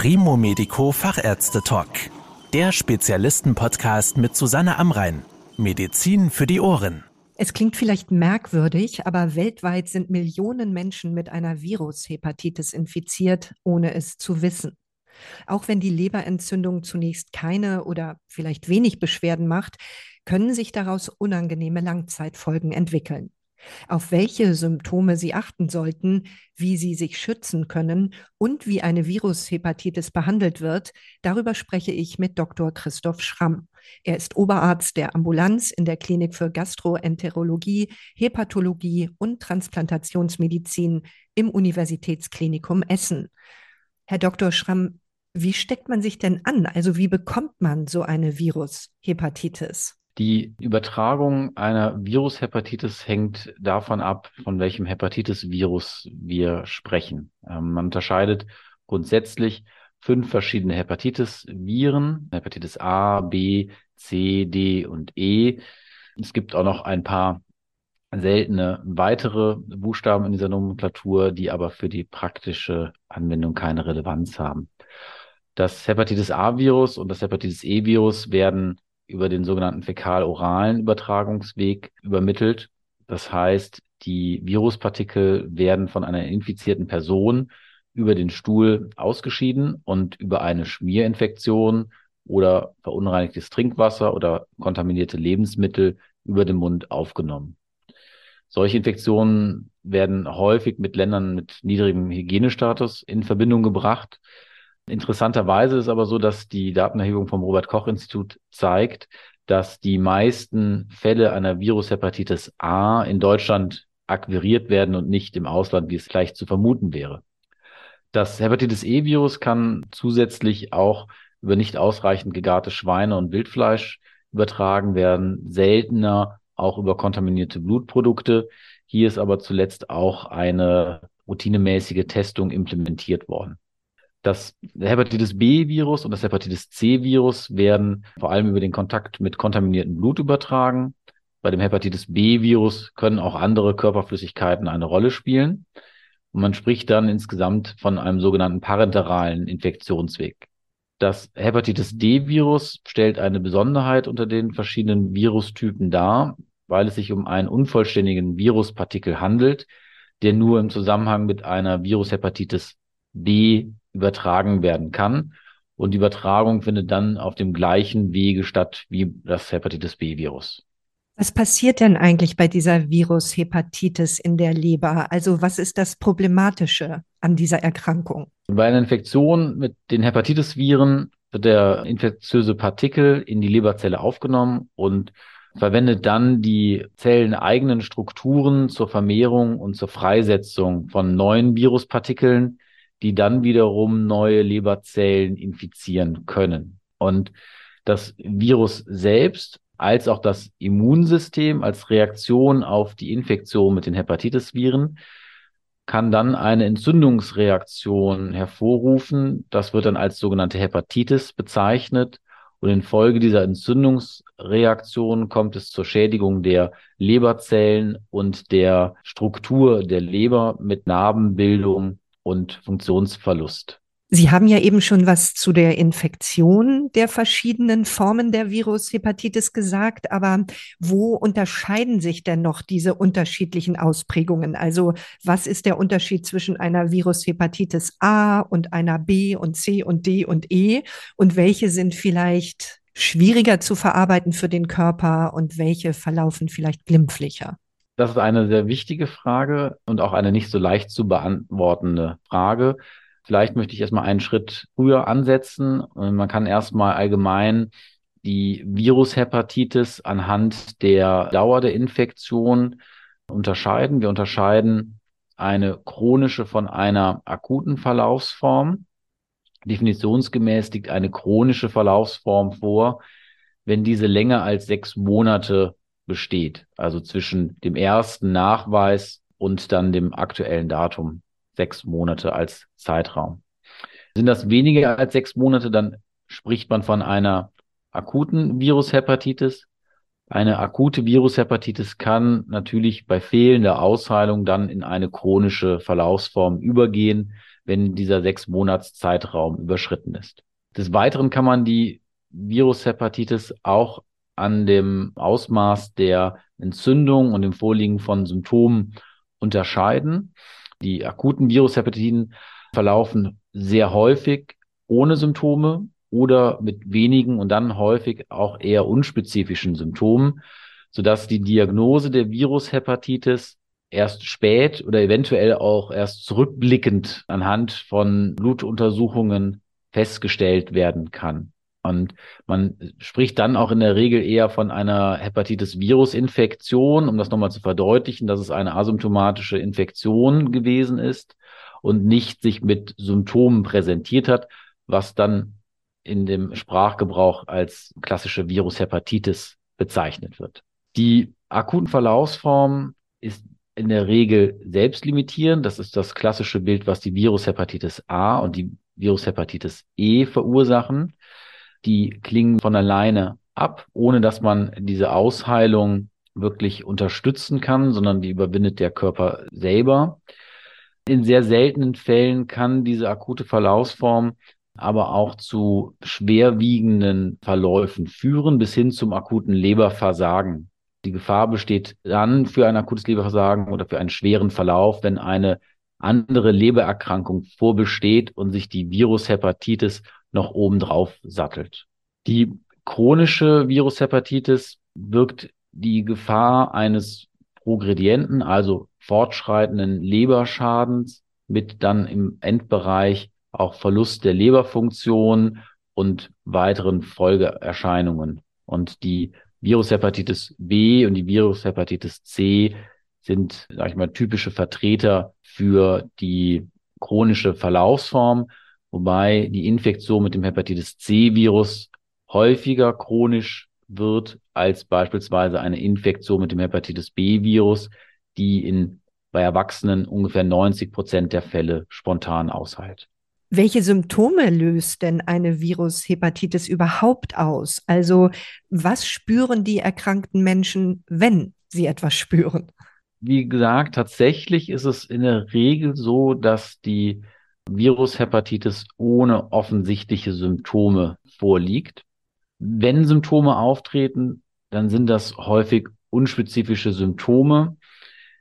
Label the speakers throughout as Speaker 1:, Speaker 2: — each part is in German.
Speaker 1: Primo Medico Fachärzte Talk. Der Spezialisten-Podcast mit Susanne Amrein. Medizin für die Ohren.
Speaker 2: Es klingt vielleicht merkwürdig, aber weltweit sind Millionen Menschen mit einer Virushepatitis infiziert, ohne es zu wissen. Auch wenn die Leberentzündung zunächst keine oder vielleicht wenig Beschwerden macht, können sich daraus unangenehme Langzeitfolgen entwickeln. Auf welche Symptome Sie achten sollten, wie Sie sich schützen können und wie eine Virushepatitis behandelt wird, darüber spreche ich mit Dr. Christoph Schramm. Er ist Oberarzt der Ambulanz in der Klinik für Gastroenterologie, Hepatologie und Transplantationsmedizin im Universitätsklinikum Essen. Herr Dr. Schramm, wie steckt man sich denn an? Also wie bekommt man so eine Virushepatitis?
Speaker 3: Die Übertragung einer Virushepatitis hängt davon ab, von welchem Hepatitis-Virus wir sprechen. Ähm, man unterscheidet grundsätzlich fünf verschiedene Hepatitis-Viren, Hepatitis A, B, C, D und E. Es gibt auch noch ein paar seltene weitere Buchstaben in dieser Nomenklatur, die aber für die praktische Anwendung keine Relevanz haben. Das Hepatitis A-Virus und das Hepatitis E-Virus werden über den sogenannten fäkal-oralen Übertragungsweg übermittelt. Das heißt, die Viruspartikel werden von einer infizierten Person über den Stuhl ausgeschieden und über eine Schmierinfektion oder verunreinigtes Trinkwasser oder kontaminierte Lebensmittel über den Mund aufgenommen. Solche Infektionen werden häufig mit Ländern mit niedrigem Hygienestatus in Verbindung gebracht. Interessanterweise ist aber so, dass die Datenerhebung vom Robert Koch Institut zeigt, dass die meisten Fälle einer Virushepatitis A in Deutschland akquiriert werden und nicht im Ausland, wie es leicht zu vermuten wäre. Das Hepatitis E-Virus kann zusätzlich auch über nicht ausreichend gegarte Schweine und Wildfleisch übertragen werden, seltener auch über kontaminierte Blutprodukte. Hier ist aber zuletzt auch eine routinemäßige Testung implementiert worden. Das Hepatitis B-Virus und das Hepatitis C-Virus werden vor allem über den Kontakt mit kontaminiertem Blut übertragen. Bei dem Hepatitis B-Virus können auch andere Körperflüssigkeiten eine Rolle spielen. Und man spricht dann insgesamt von einem sogenannten parenteralen Infektionsweg. Das Hepatitis D-Virus stellt eine Besonderheit unter den verschiedenen Virustypen dar, weil es sich um einen unvollständigen Viruspartikel handelt, der nur im Zusammenhang mit einer Virushepatitis B übertragen werden kann. Und die Übertragung findet dann auf dem gleichen Wege statt wie das Hepatitis B-Virus.
Speaker 2: Was passiert denn eigentlich bei dieser Virushepatitis in der Leber? Also was ist das Problematische an dieser Erkrankung?
Speaker 3: Bei einer Infektion mit den Hepatitis-Viren wird der infektiöse Partikel in die Leberzelle aufgenommen und verwendet dann die zelleneigenen Strukturen zur Vermehrung und zur Freisetzung von neuen Viruspartikeln, die dann wiederum neue Leberzellen infizieren können. Und das Virus selbst als auch das Immunsystem als Reaktion auf die Infektion mit den Hepatitis-Viren kann dann eine Entzündungsreaktion hervorrufen. Das wird dann als sogenannte Hepatitis bezeichnet. Und infolge dieser Entzündungsreaktion kommt es zur Schädigung der Leberzellen und der Struktur der Leber mit Narbenbildung und Funktionsverlust.
Speaker 2: Sie haben ja eben schon was zu der Infektion der verschiedenen Formen der Virushepatitis gesagt, aber wo unterscheiden sich denn noch diese unterschiedlichen Ausprägungen? Also was ist der Unterschied zwischen einer Virushepatitis A und einer B und C und D und E? Und welche sind vielleicht schwieriger zu verarbeiten für den Körper und welche verlaufen vielleicht glimpflicher?
Speaker 3: Das ist eine sehr wichtige Frage und auch eine nicht so leicht zu beantwortende Frage. Vielleicht möchte ich erstmal einen Schritt früher ansetzen. Man kann erstmal allgemein die Virushepatitis anhand der Dauer der Infektion unterscheiden. Wir unterscheiden eine chronische von einer akuten Verlaufsform. Definitionsgemäß liegt eine chronische Verlaufsform vor, wenn diese länger als sechs Monate besteht. Also zwischen dem ersten Nachweis und dann dem aktuellen Datum. Sechs Monate als Zeitraum. Sind das weniger als sechs Monate, dann spricht man von einer akuten Virushepatitis. Eine akute Virushepatitis kann natürlich bei fehlender Ausheilung dann in eine chronische Verlaufsform übergehen. wenn dieser sechs Monats Zeitraum überschritten ist. Des Weiteren kann man die Virushepatitis auch an dem Ausmaß der Entzündung und dem Vorliegen von Symptomen unterscheiden. Die akuten Virushepatiten verlaufen sehr häufig ohne Symptome oder mit wenigen und dann häufig auch eher unspezifischen Symptomen, sodass die Diagnose der Virushepatitis erst spät oder eventuell auch erst zurückblickend anhand von Blutuntersuchungen festgestellt werden kann. Und man spricht dann auch in der Regel eher von einer Hepatitis-Virus-Infektion, um das nochmal zu verdeutlichen, dass es eine asymptomatische Infektion gewesen ist und nicht sich mit Symptomen präsentiert hat, was dann in dem Sprachgebrauch als klassische Virushepatitis bezeichnet wird. Die akuten Verlaufsform ist in der Regel selbstlimitierend. Das ist das klassische Bild, was die Virushepatitis A und die Virushepatitis E verursachen. Die klingen von alleine ab, ohne dass man diese Ausheilung wirklich unterstützen kann, sondern die überwindet der Körper selber. In sehr seltenen Fällen kann diese akute Verlaufsform aber auch zu schwerwiegenden Verläufen führen, bis hin zum akuten Leberversagen. Die Gefahr besteht dann für ein akutes Leberversagen oder für einen schweren Verlauf, wenn eine andere Lebererkrankung vorbesteht und sich die Virushepatitis noch obendrauf sattelt. Die chronische Virushepatitis wirkt die Gefahr eines Progredienten, also fortschreitenden Leberschadens mit dann im Endbereich auch Verlust der Leberfunktion und weiteren Folgeerscheinungen. Und die Virushepatitis B und die Virushepatitis C sind, sag ich mal, typische Vertreter für die chronische Verlaufsform, wobei die Infektion mit dem Hepatitis C-Virus häufiger chronisch wird als beispielsweise eine Infektion mit dem Hepatitis B-Virus, die in bei Erwachsenen ungefähr 90 Prozent der Fälle spontan ausheilt.
Speaker 2: Welche Symptome löst denn eine Virushepatitis überhaupt aus? Also was spüren die erkrankten Menschen, wenn sie etwas spüren?
Speaker 3: Wie gesagt, tatsächlich ist es in der Regel so, dass die Virushepatitis ohne offensichtliche Symptome vorliegt. Wenn Symptome auftreten, dann sind das häufig unspezifische Symptome,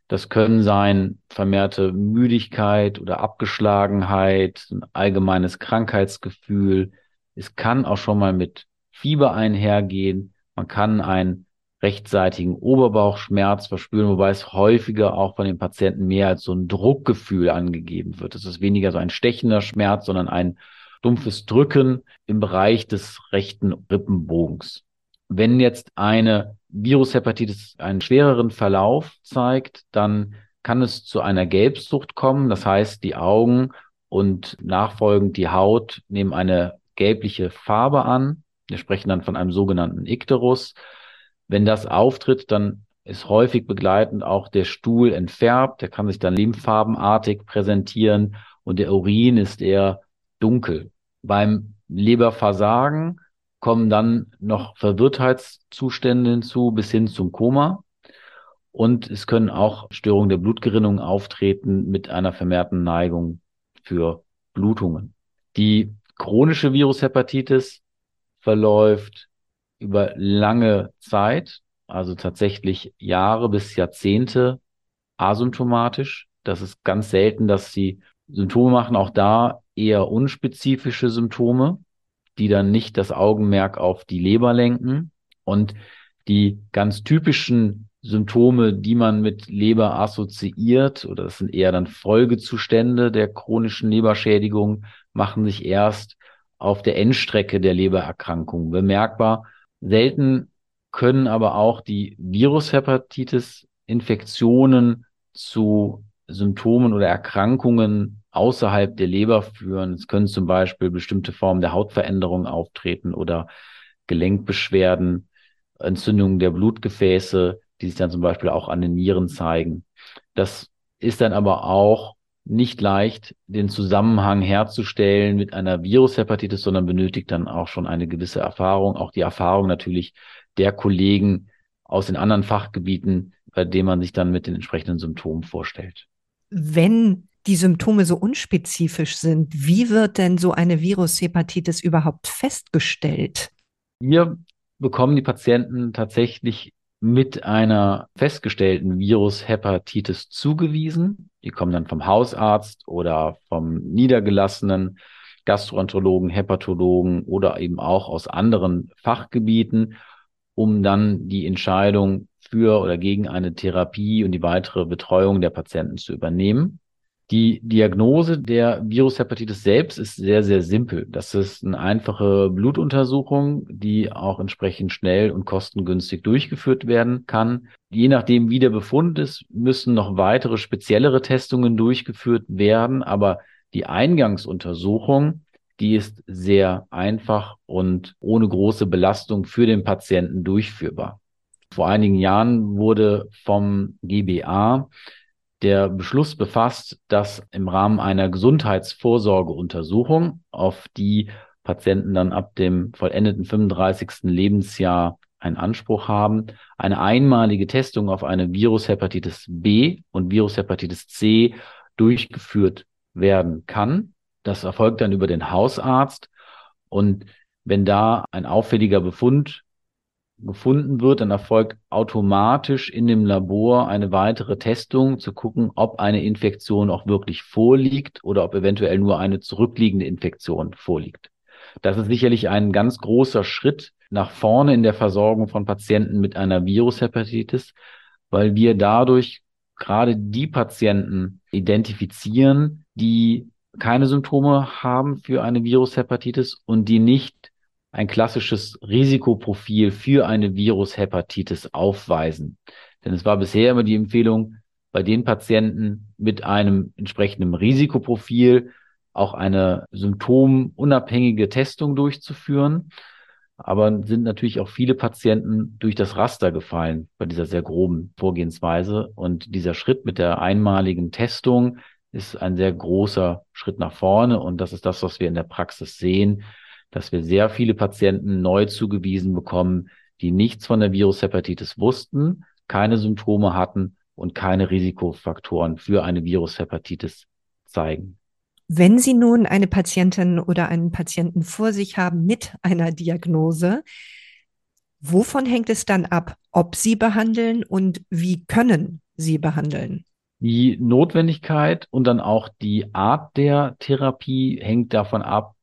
Speaker 3: das können sein vermehrte Müdigkeit oder Abgeschlagenheit, ein allgemeines Krankheitsgefühl. Es kann auch schon mal mit Fieber einhergehen. Man kann einen rechtseitigen Oberbauchschmerz verspüren, wobei es häufiger auch von den Patienten mehr als so ein Druckgefühl angegeben wird. Es ist weniger so ein stechender Schmerz, sondern ein dumpfes Drücken im Bereich des rechten Rippenbogens. Wenn jetzt eine Virushepatitis einen schwereren Verlauf zeigt, dann kann es zu einer Gelbsucht kommen. Das heißt, die Augen und nachfolgend die Haut nehmen eine gelbliche Farbe an. Wir sprechen dann von einem sogenannten Ikterus. Wenn das auftritt, dann ist häufig begleitend auch der Stuhl entfärbt. Der kann sich dann lymphfarbenartig präsentieren und der Urin ist eher dunkel. Beim Leberversagen kommen dann noch Verwirrtheitszustände hinzu bis hin zum Koma. Und es können auch Störungen der Blutgerinnung auftreten mit einer vermehrten Neigung für Blutungen. Die chronische Virushepatitis verläuft über lange Zeit, also tatsächlich Jahre bis Jahrzehnte asymptomatisch. Das ist ganz selten, dass sie Symptome machen, auch da eher unspezifische Symptome die dann nicht das Augenmerk auf die Leber lenken. Und die ganz typischen Symptome, die man mit Leber assoziiert, oder das sind eher dann Folgezustände der chronischen Leberschädigung, machen sich erst auf der Endstrecke der Lebererkrankung bemerkbar. Selten können aber auch die Virushepatitis-Infektionen zu Symptomen oder Erkrankungen außerhalb der Leber führen. Es können zum Beispiel bestimmte Formen der Hautveränderung auftreten oder Gelenkbeschwerden, Entzündungen der Blutgefäße, die sich dann zum Beispiel auch an den Nieren zeigen. Das ist dann aber auch nicht leicht, den Zusammenhang herzustellen mit einer Virushepatitis, sondern benötigt dann auch schon eine gewisse Erfahrung, auch die Erfahrung natürlich der Kollegen aus den anderen Fachgebieten, bei denen man sich dann mit den entsprechenden Symptomen vorstellt.
Speaker 2: Wenn die Symptome so unspezifisch sind, wie wird denn so eine Virushepatitis überhaupt festgestellt?
Speaker 3: Wir bekommen die Patienten tatsächlich mit einer festgestellten Virushepatitis zugewiesen. Die kommen dann vom Hausarzt oder vom niedergelassenen Gastroenterologen, Hepatologen oder eben auch aus anderen Fachgebieten, um dann die Entscheidung für oder gegen eine Therapie und die weitere Betreuung der Patienten zu übernehmen. Die Diagnose der Virushepatitis selbst ist sehr, sehr simpel. Das ist eine einfache Blutuntersuchung, die auch entsprechend schnell und kostengünstig durchgeführt werden kann. Je nachdem, wie der Befund ist, müssen noch weitere speziellere Testungen durchgeführt werden. Aber die Eingangsuntersuchung, die ist sehr einfach und ohne große Belastung für den Patienten durchführbar. Vor einigen Jahren wurde vom GBA der Beschluss befasst, dass im Rahmen einer Gesundheitsvorsorgeuntersuchung, auf die Patienten dann ab dem vollendeten 35. Lebensjahr einen Anspruch haben, eine einmalige Testung auf eine Virushepatitis B und Virushepatitis C durchgeführt werden kann. Das erfolgt dann über den Hausarzt. Und wenn da ein auffälliger Befund gefunden wird, dann erfolgt automatisch in dem Labor eine weitere Testung, zu gucken, ob eine Infektion auch wirklich vorliegt oder ob eventuell nur eine zurückliegende Infektion vorliegt. Das ist sicherlich ein ganz großer Schritt nach vorne in der Versorgung von Patienten mit einer Virushepatitis, weil wir dadurch gerade die Patienten identifizieren, die keine Symptome haben für eine Virushepatitis und die nicht ein klassisches Risikoprofil für eine Virushepatitis aufweisen. Denn es war bisher immer die Empfehlung, bei den Patienten mit einem entsprechenden Risikoprofil auch eine symptomunabhängige Testung durchzuführen. Aber sind natürlich auch viele Patienten durch das Raster gefallen bei dieser sehr groben Vorgehensweise. Und dieser Schritt mit der einmaligen Testung ist ein sehr großer Schritt nach vorne. Und das ist das, was wir in der Praxis sehen, dass wir sehr viele Patienten neu zugewiesen bekommen, die nichts von der Virushepatitis wussten, keine Symptome hatten und keine Risikofaktoren für eine Virushepatitis zeigen.
Speaker 2: Wenn Sie nun eine Patientin oder einen Patienten vor sich haben mit einer Diagnose, wovon hängt es dann ab, ob Sie behandeln und wie können Sie behandeln?
Speaker 3: Die Notwendigkeit und dann auch die Art der Therapie hängt davon ab,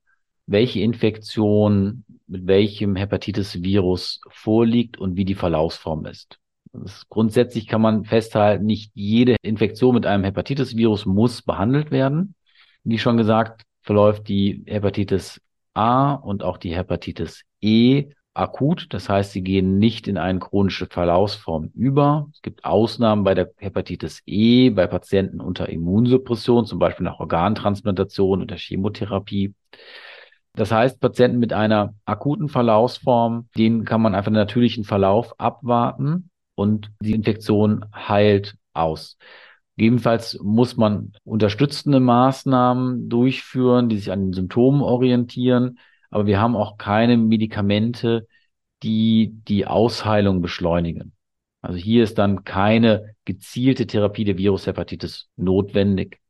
Speaker 3: welche Infektion mit welchem Hepatitis-Virus vorliegt und wie die Verlaufsform ist. ist. Grundsätzlich kann man festhalten, nicht jede Infektion mit einem Hepatitis-Virus muss behandelt werden. Wie schon gesagt, verläuft die Hepatitis A und auch die Hepatitis E akut. Das heißt, sie gehen nicht in eine chronische Verlaufsform über. Es gibt Ausnahmen bei der Hepatitis E, bei Patienten unter Immunsuppression, zum Beispiel nach Organtransplantation oder Chemotherapie. Das heißt, Patienten mit einer akuten Verlaufsform, denen kann man einfach einen natürlichen Verlauf abwarten und die Infektion heilt aus. Gegebenenfalls muss man unterstützende Maßnahmen durchführen, die sich an den Symptomen orientieren. Aber wir haben auch keine Medikamente, die die Ausheilung beschleunigen. Also hier ist dann keine gezielte Therapie der Virushepatitis notwendig.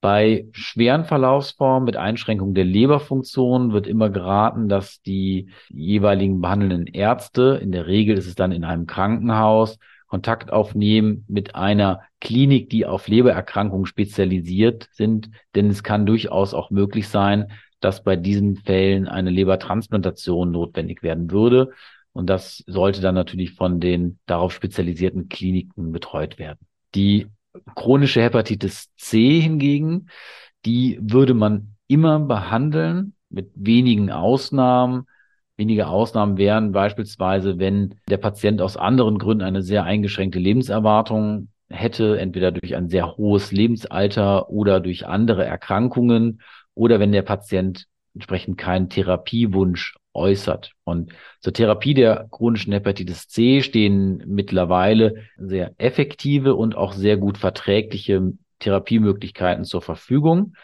Speaker 3: Bei schweren Verlaufsformen mit Einschränkung der Leberfunktion wird immer geraten, dass die jeweiligen behandelnden Ärzte, in der Regel ist es dann in einem Krankenhaus, Kontakt aufnehmen mit einer Klinik, die auf Lebererkrankungen spezialisiert sind. Denn es kann durchaus auch möglich sein, dass bei diesen Fällen eine Lebertransplantation notwendig werden würde. Und das sollte dann natürlich von den darauf spezialisierten Kliniken betreut werden. Die chronische Hepatitis C hingegen, die würde man immer behandeln, mit wenigen Ausnahmen. Wenige Ausnahmen wären beispielsweise, wenn der Patient aus anderen Gründen eine sehr eingeschränkte Lebenserwartung hätte, entweder durch ein sehr hohes Lebensalter oder durch andere Erkrankungen oder wenn der Patient entsprechend keinen Therapiewunsch äußert. Und zur Therapie der chronischen Hepatitis C stehen mittlerweile sehr effektive und auch sehr gut verträgliche Therapiemöglichkeiten zur Verfügung.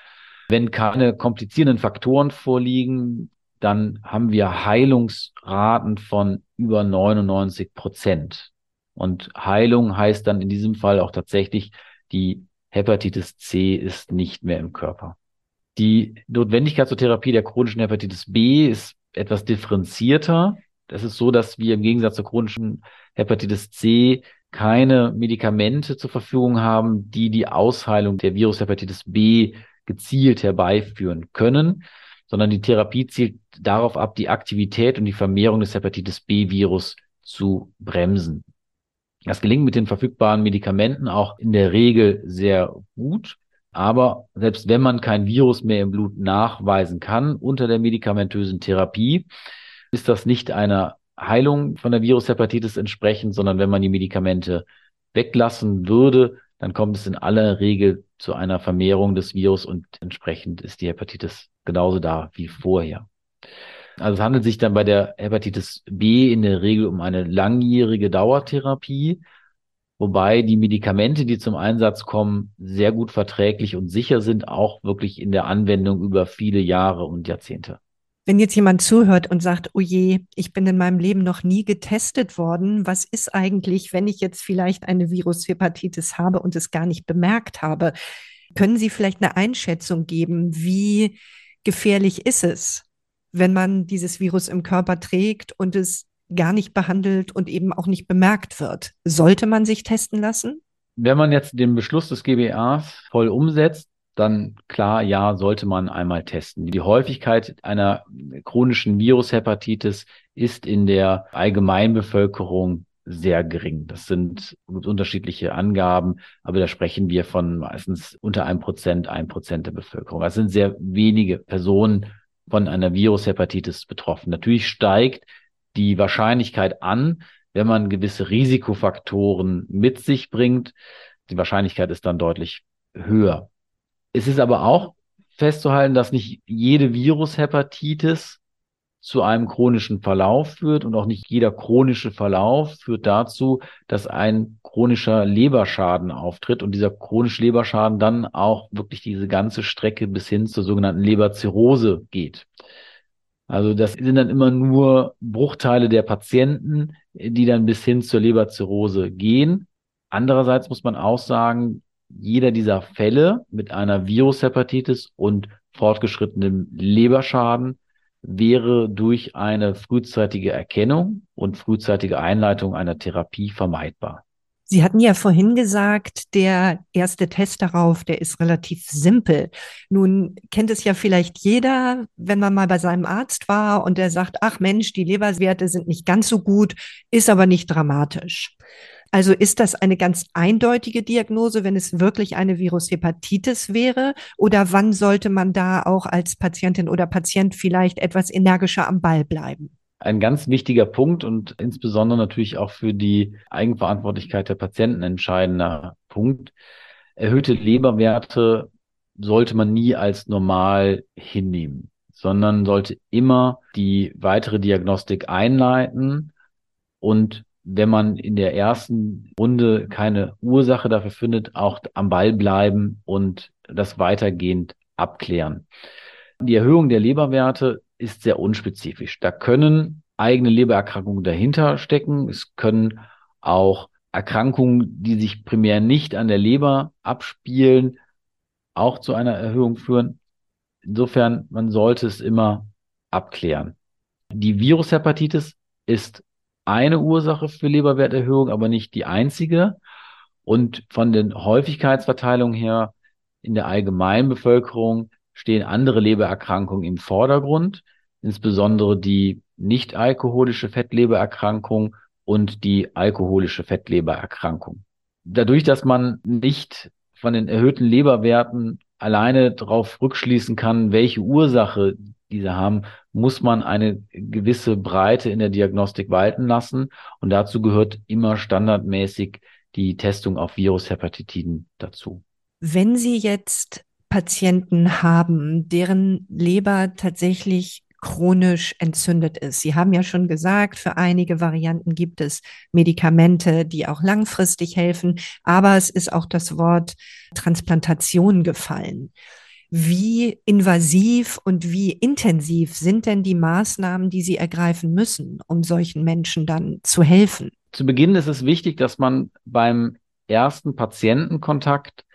Speaker 3: Wenn keine komplizierenden Faktoren vorliegen, dann haben wir Heilungsraten von über 99 Prozent. Und Heilung heißt dann in diesem Fall auch tatsächlich die Hepatitis C ist nicht mehr im Körper. Die Notwendigkeit zur Therapie der chronischen Hepatitis B ist etwas differenzierter. Das ist so, dass wir im Gegensatz zur chronischen Hepatitis C keine Medikamente zur Verfügung haben, die die Ausheilung der Virushepatitis B gezielt herbeiführen können, sondern die Therapie zielt darauf ab, die Aktivität und die Vermehrung des Hepatitis B-Virus zu bremsen. Das gelingt mit den verfügbaren Medikamenten auch in der Regel sehr gut. Aber selbst wenn man kein Virus mehr im Blut nachweisen kann unter der medikamentösen Therapie, ist das nicht einer Heilung von der Virushepatitis entsprechend, sondern wenn man die Medikamente weglassen würde, dann kommt es in aller Regel zu einer Vermehrung des Virus und entsprechend ist die Hepatitis genauso da wie vorher. Also es handelt sich dann bei der Hepatitis B in der Regel um eine langjährige Dauertherapie, wobei die Medikamente, die zum Einsatz kommen, sehr gut verträglich und sicher sind, auch wirklich in der Anwendung über viele Jahre und Jahrzehnte.
Speaker 2: Wenn jetzt jemand zuhört und sagt, oh je, ich bin in meinem Leben noch nie getestet worden, was ist eigentlich, wenn ich jetzt vielleicht eine Virushepatitis habe und es gar nicht bemerkt habe? Können Sie vielleicht eine Einschätzung geben, wie gefährlich ist es, wenn man dieses Virus im Körper trägt und es gar nicht behandelt und eben auch nicht bemerkt wird. Sollte man sich testen lassen?
Speaker 3: Wenn man jetzt den Beschluss des GBAs voll umsetzt, dann klar, ja, sollte man einmal testen. Die Häufigkeit einer chronischen Virushepatitis ist in der Allgemeinbevölkerung sehr gering. Das sind unterschiedliche Angaben, aber da sprechen wir von meistens unter einem Prozent, ein Prozent der Bevölkerung. Das sind sehr wenige Personen von einer Virushepatitis betroffen. Natürlich steigt die Wahrscheinlichkeit an, wenn man gewisse Risikofaktoren mit sich bringt. Die Wahrscheinlichkeit ist dann deutlich höher. Es ist aber auch festzuhalten, dass nicht jede Virushepatitis zu einem chronischen Verlauf führt und auch nicht jeder chronische Verlauf führt dazu, dass ein chronischer Leberschaden auftritt und dieser chronische Leberschaden dann auch wirklich diese ganze Strecke bis hin zur sogenannten Leberzirrhose geht. Also das sind dann immer nur Bruchteile der Patienten, die dann bis hin zur Leberzirrhose gehen. Andererseits muss man auch sagen, jeder dieser Fälle mit einer Virushepatitis und fortgeschrittenem Leberschaden wäre durch eine frühzeitige Erkennung und frühzeitige Einleitung einer Therapie vermeidbar.
Speaker 2: Sie hatten ja vorhin gesagt, der erste Test darauf, der ist relativ simpel. Nun kennt es ja vielleicht jeder, wenn man mal bei seinem Arzt war und der sagt, ach Mensch, die Leberwerte sind nicht ganz so gut, ist aber nicht dramatisch. Also ist das eine ganz eindeutige Diagnose, wenn es wirklich eine Virushepatitis wäre? Oder wann sollte man da auch als Patientin oder Patient vielleicht etwas energischer am Ball bleiben?
Speaker 3: Ein ganz wichtiger Punkt und insbesondere natürlich auch für die Eigenverantwortlichkeit der Patienten entscheidender Punkt. Erhöhte Leberwerte sollte man nie als normal hinnehmen, sondern sollte immer die weitere Diagnostik einleiten und wenn man in der ersten Runde keine Ursache dafür findet, auch am Ball bleiben und das weitergehend abklären. Die Erhöhung der Leberwerte ist sehr unspezifisch. Da können eigene Lebererkrankungen dahinter stecken. Es können auch Erkrankungen, die sich primär nicht an der Leber abspielen, auch zu einer Erhöhung führen. Insofern, man sollte es immer abklären. Die Virushepatitis ist eine Ursache für Leberwerterhöhung, aber nicht die einzige. Und von den Häufigkeitsverteilungen her in der allgemeinen Bevölkerung stehen andere Lebererkrankungen im Vordergrund, insbesondere die nicht alkoholische Fettlebererkrankung und die alkoholische Fettlebererkrankung. Dadurch, dass man nicht von den erhöhten Leberwerten alleine darauf rückschließen kann, welche Ursache diese haben, muss man eine gewisse Breite in der Diagnostik walten lassen. Und dazu gehört immer standardmäßig die Testung auf Virushepatitiden dazu.
Speaker 2: Wenn Sie jetzt Patienten haben, deren Leber tatsächlich chronisch entzündet ist. Sie haben ja schon gesagt, für einige Varianten gibt es Medikamente, die auch langfristig helfen, aber es ist auch das Wort Transplantation gefallen. Wie invasiv und wie intensiv sind denn die Maßnahmen, die Sie ergreifen müssen, um solchen Menschen dann zu helfen?
Speaker 3: Zu Beginn ist es wichtig, dass man beim ersten Patientenkontakt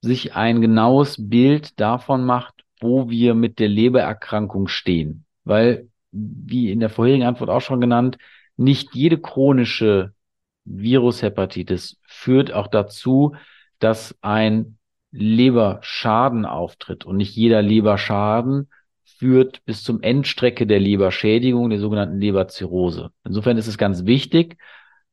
Speaker 3: sich ein genaues Bild davon macht, wo wir mit der Lebererkrankung stehen. Weil, wie in der vorherigen Antwort auch schon genannt, nicht jede chronische Virushepatitis führt auch dazu, dass ein Leberschaden auftritt. Und nicht jeder Leberschaden führt bis zum Endstrecke der Leberschädigung, der sogenannten Leberzirrhose. Insofern ist es ganz wichtig,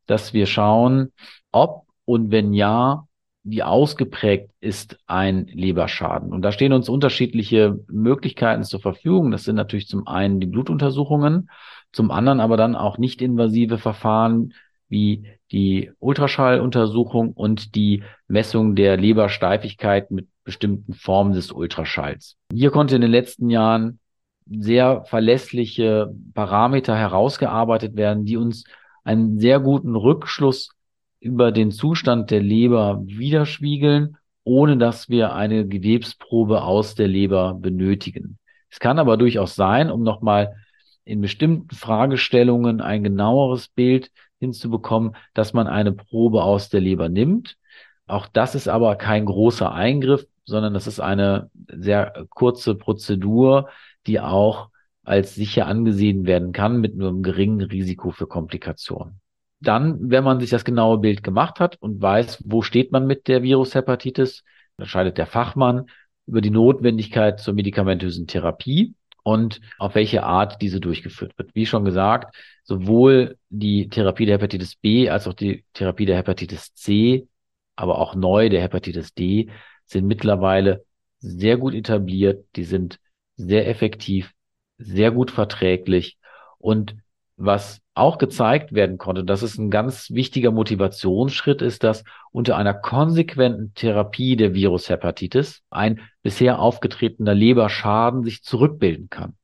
Speaker 3: dass wir schauen, ob und wenn ja, wie ausgeprägt ist ein Leberschaden. Und da stehen uns unterschiedliche Möglichkeiten zur Verfügung. Das sind natürlich zum einen die Blutuntersuchungen, zum anderen aber dann auch nicht invasive Verfahren wie die Ultraschalluntersuchung und die Messung der Lebersteifigkeit mit bestimmten Formen des Ultraschalls. Hier konnte in den letzten Jahren sehr verlässliche Parameter herausgearbeitet werden, die uns einen sehr guten Rückschluss über den Zustand der Leber widerspiegeln, ohne dass wir eine Gewebsprobe aus der Leber benötigen. Es kann aber durchaus sein, um nochmal in bestimmten Fragestellungen ein genaueres Bild hinzubekommen, dass man eine Probe aus der Leber nimmt. Auch das ist aber kein großer Eingriff, sondern das ist eine sehr kurze Prozedur, die auch als sicher angesehen werden kann mit nur einem geringen Risiko für Komplikationen. Dann, wenn man sich das genaue Bild gemacht hat und weiß, wo steht man mit der Virushepatitis, entscheidet der Fachmann über die Notwendigkeit zur medikamentösen Therapie und auf welche Art diese durchgeführt wird. Wie schon gesagt, sowohl die Therapie der Hepatitis B als auch die Therapie der Hepatitis C, aber auch neu der Hepatitis D sind mittlerweile sehr gut etabliert. Die sind sehr effektiv, sehr gut verträglich und was auch gezeigt werden konnte, dass es ein ganz wichtiger Motivationsschritt ist, dass unter einer konsequenten Therapie der Virushepatitis ein bisher aufgetretener Leberschaden sich zurückbilden kann.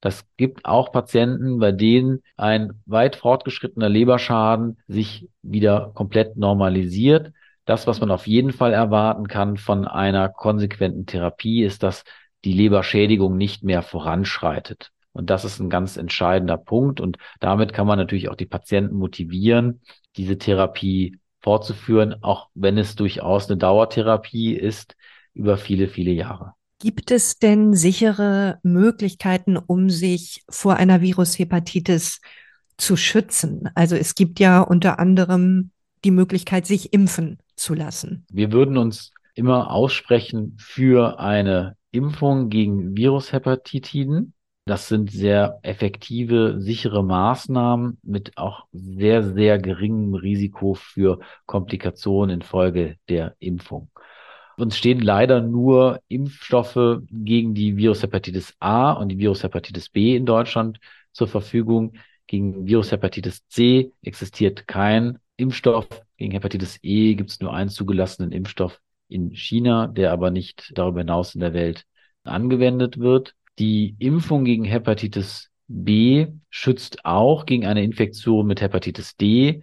Speaker 3: Das gibt auch Patienten, bei denen ein weit fortgeschrittener Leberschaden sich wieder komplett normalisiert. Das, was man auf jeden Fall erwarten kann von einer konsequenten Therapie, ist, dass die Leberschädigung nicht mehr voranschreitet. Und das ist ein ganz entscheidender Punkt. Und damit kann man natürlich auch die Patienten motivieren, diese Therapie fortzuführen, auch wenn es durchaus eine Dauertherapie ist über viele, viele Jahre.
Speaker 2: Gibt es denn sichere Möglichkeiten, um sich vor einer Virushepatitis zu schützen? Also es gibt ja unter anderem die Möglichkeit, sich impfen zu lassen.
Speaker 3: Wir würden uns immer aussprechen für eine Impfung gegen Virushepatitiden. Das sind sehr effektive, sichere Maßnahmen mit auch sehr, sehr geringem Risiko für Komplikationen infolge der Impfung. Uns stehen leider nur Impfstoffe gegen die Virushepatitis A und die Virushepatitis B in Deutschland zur Verfügung. Gegen Virushepatitis C existiert kein Impfstoff. Gegen Hepatitis E gibt es nur einen zugelassenen Impfstoff in China, der aber nicht darüber hinaus in der Welt angewendet wird. Die Impfung gegen Hepatitis B schützt auch gegen eine Infektion mit Hepatitis D,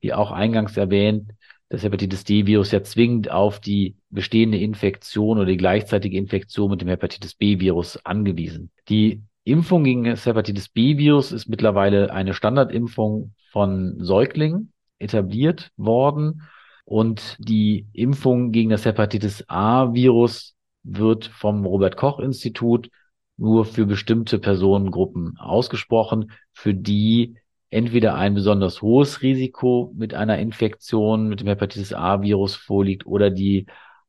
Speaker 3: wie auch eingangs erwähnt, das Hepatitis D-Virus ja zwingend auf die bestehende Infektion oder die gleichzeitige Infektion mit dem Hepatitis B-Virus angewiesen. Die Impfung gegen das Hepatitis B-Virus ist mittlerweile eine Standardimpfung von Säuglingen etabliert worden und die Impfung gegen das Hepatitis A-Virus wird vom Robert Koch Institut nur für bestimmte Personengruppen ausgesprochen, für die entweder ein besonders hohes Risiko mit einer Infektion mit dem Hepatitis A-Virus vorliegt oder die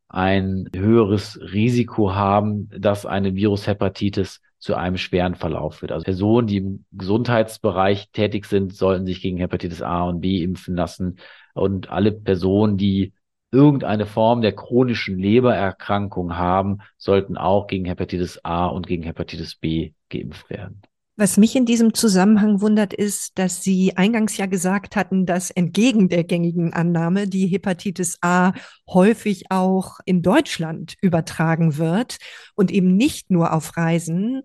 Speaker 3: ein höheres Risiko haben, dass eine Virushepatitis zu einem schweren Verlauf wird. Also Personen, die im Gesundheitsbereich tätig sind, sollten sich gegen Hepatitis A und B impfen lassen. Und alle Personen, die irgendeine Form der chronischen Lebererkrankung haben, sollten auch gegen Hepatitis A und gegen Hepatitis B geimpft werden.
Speaker 2: Was mich in diesem Zusammenhang wundert, ist, dass Sie eingangs ja gesagt hatten, dass entgegen der gängigen Annahme die Hepatitis A häufig auch in Deutschland übertragen wird und eben nicht nur auf Reisen.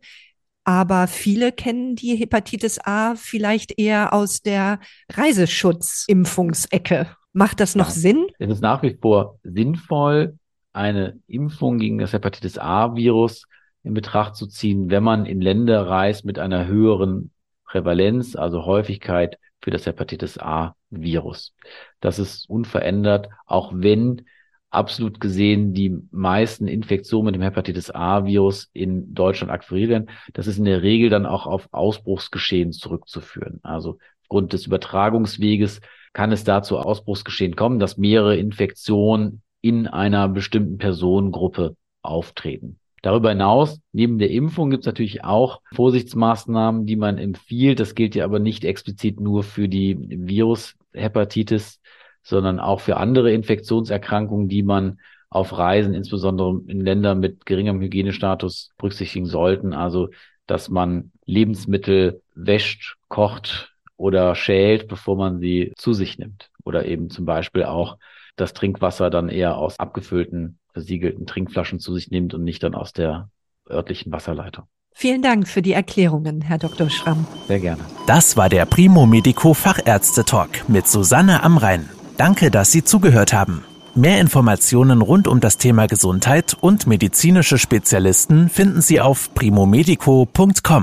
Speaker 2: Aber viele kennen die Hepatitis A vielleicht eher aus der Reiseschutzimpfungsecke. Macht das noch ja, Sinn?
Speaker 3: Es ist nach wie vor sinnvoll, eine Impfung gegen das Hepatitis A-Virus in Betracht zu ziehen, wenn man in Länder reist mit einer höheren Prävalenz, also Häufigkeit für das Hepatitis A-Virus. Das ist unverändert, auch wenn absolut gesehen die meisten Infektionen mit dem Hepatitis A-Virus in Deutschland akquiriert werden. Das ist in der Regel dann auch auf Ausbruchsgeschehen zurückzuführen. Also aufgrund des Übertragungsweges kann es da zu Ausbruchsgeschehen kommen, dass mehrere Infektionen in einer bestimmten Personengruppe auftreten. Darüber hinaus, neben der Impfung gibt es natürlich auch Vorsichtsmaßnahmen, die man empfiehlt. Das gilt ja aber nicht explizit nur für die Virushepatitis, sondern auch für andere Infektionserkrankungen, die man auf Reisen, insbesondere in Ländern mit geringem Hygienestatus, berücksichtigen sollten. Also, dass man Lebensmittel wäscht, kocht oder schält, bevor man sie zu sich nimmt. Oder eben zum Beispiel auch das Trinkwasser dann eher aus abgefüllten, versiegelten Trinkflaschen zu sich nimmt und nicht dann aus der örtlichen Wasserleitung.
Speaker 2: Vielen Dank für die Erklärungen, Herr Dr. Schramm.
Speaker 3: Sehr gerne.
Speaker 1: Das war der Primo Medico Fachärzte Talk mit Susanne Amrein. Danke, dass Sie zugehört haben. Mehr Informationen rund um das Thema Gesundheit und medizinische Spezialisten finden Sie auf primomedico.com.